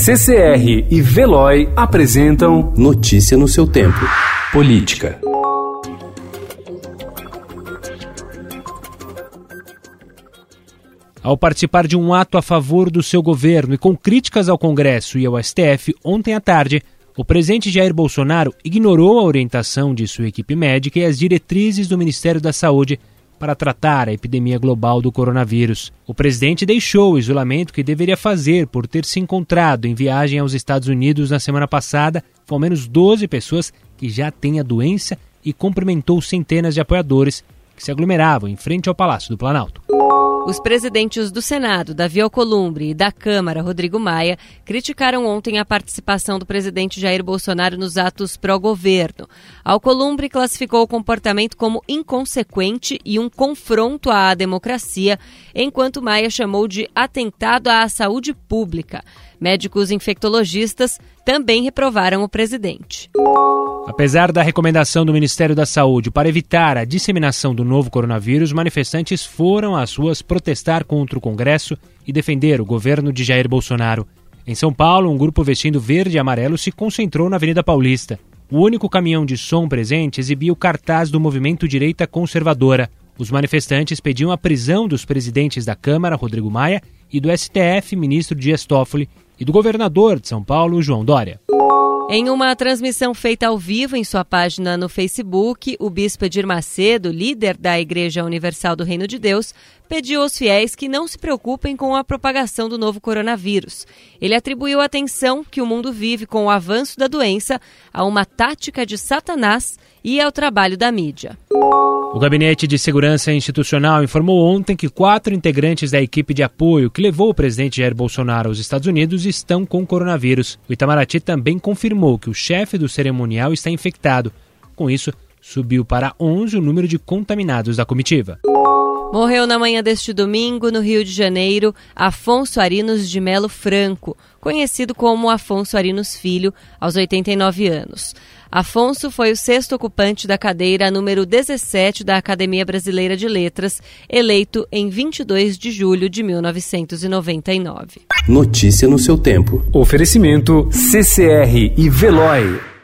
CCR e Veloy apresentam Notícia no seu tempo. Política. Ao participar de um ato a favor do seu governo e com críticas ao Congresso e ao STF ontem à tarde, o presidente Jair Bolsonaro ignorou a orientação de sua equipe médica e as diretrizes do Ministério da Saúde para tratar a epidemia global do coronavírus. O presidente deixou o isolamento que deveria fazer por ter se encontrado em viagem aos Estados Unidos na semana passada com ao menos 12 pessoas que já têm a doença e cumprimentou centenas de apoiadores que se aglomeravam em frente ao Palácio do Planalto. Os presidentes do Senado, Davi Alcolumbre, e da Câmara, Rodrigo Maia, criticaram ontem a participação do presidente Jair Bolsonaro nos atos pró-governo. Alcolumbre classificou o comportamento como inconsequente e um confronto à democracia, enquanto Maia chamou de atentado à saúde pública. Médicos infectologistas também reprovaram o presidente. Apesar da recomendação do Ministério da Saúde para evitar a disseminação do novo coronavírus, manifestantes foram às ruas protestar contra o Congresso e defender o governo de Jair Bolsonaro. Em São Paulo, um grupo vestindo verde e amarelo se concentrou na Avenida Paulista. O único caminhão de som presente exibia o cartaz do movimento Direita Conservadora. Os manifestantes pediam a prisão dos presidentes da Câmara, Rodrigo Maia, e do STF, ministro Dias Toffoli, e do governador de São Paulo, João Dória. Em uma transmissão feita ao vivo em sua página no Facebook, o bispo Edir Macedo, líder da Igreja Universal do Reino de Deus, pediu aos fiéis que não se preocupem com a propagação do novo coronavírus. Ele atribuiu a atenção que o mundo vive com o avanço da doença a uma tática de Satanás e ao trabalho da mídia. O Gabinete de Segurança Institucional informou ontem que quatro integrantes da equipe de apoio que levou o presidente Jair Bolsonaro aos Estados Unidos estão com coronavírus. O Itamaraty também confirmou que o chefe do cerimonial está infectado. Com isso, subiu para 11 o número de contaminados da comitiva. Morreu na manhã deste domingo, no Rio de Janeiro, Afonso Arinos de Melo Franco, conhecido como Afonso Arinos Filho, aos 89 anos. Afonso foi o sexto ocupante da cadeira número 17 da Academia Brasileira de Letras, eleito em 22 de julho de 1999. Notícia no seu tempo. Oferecimento CCR e Veloy.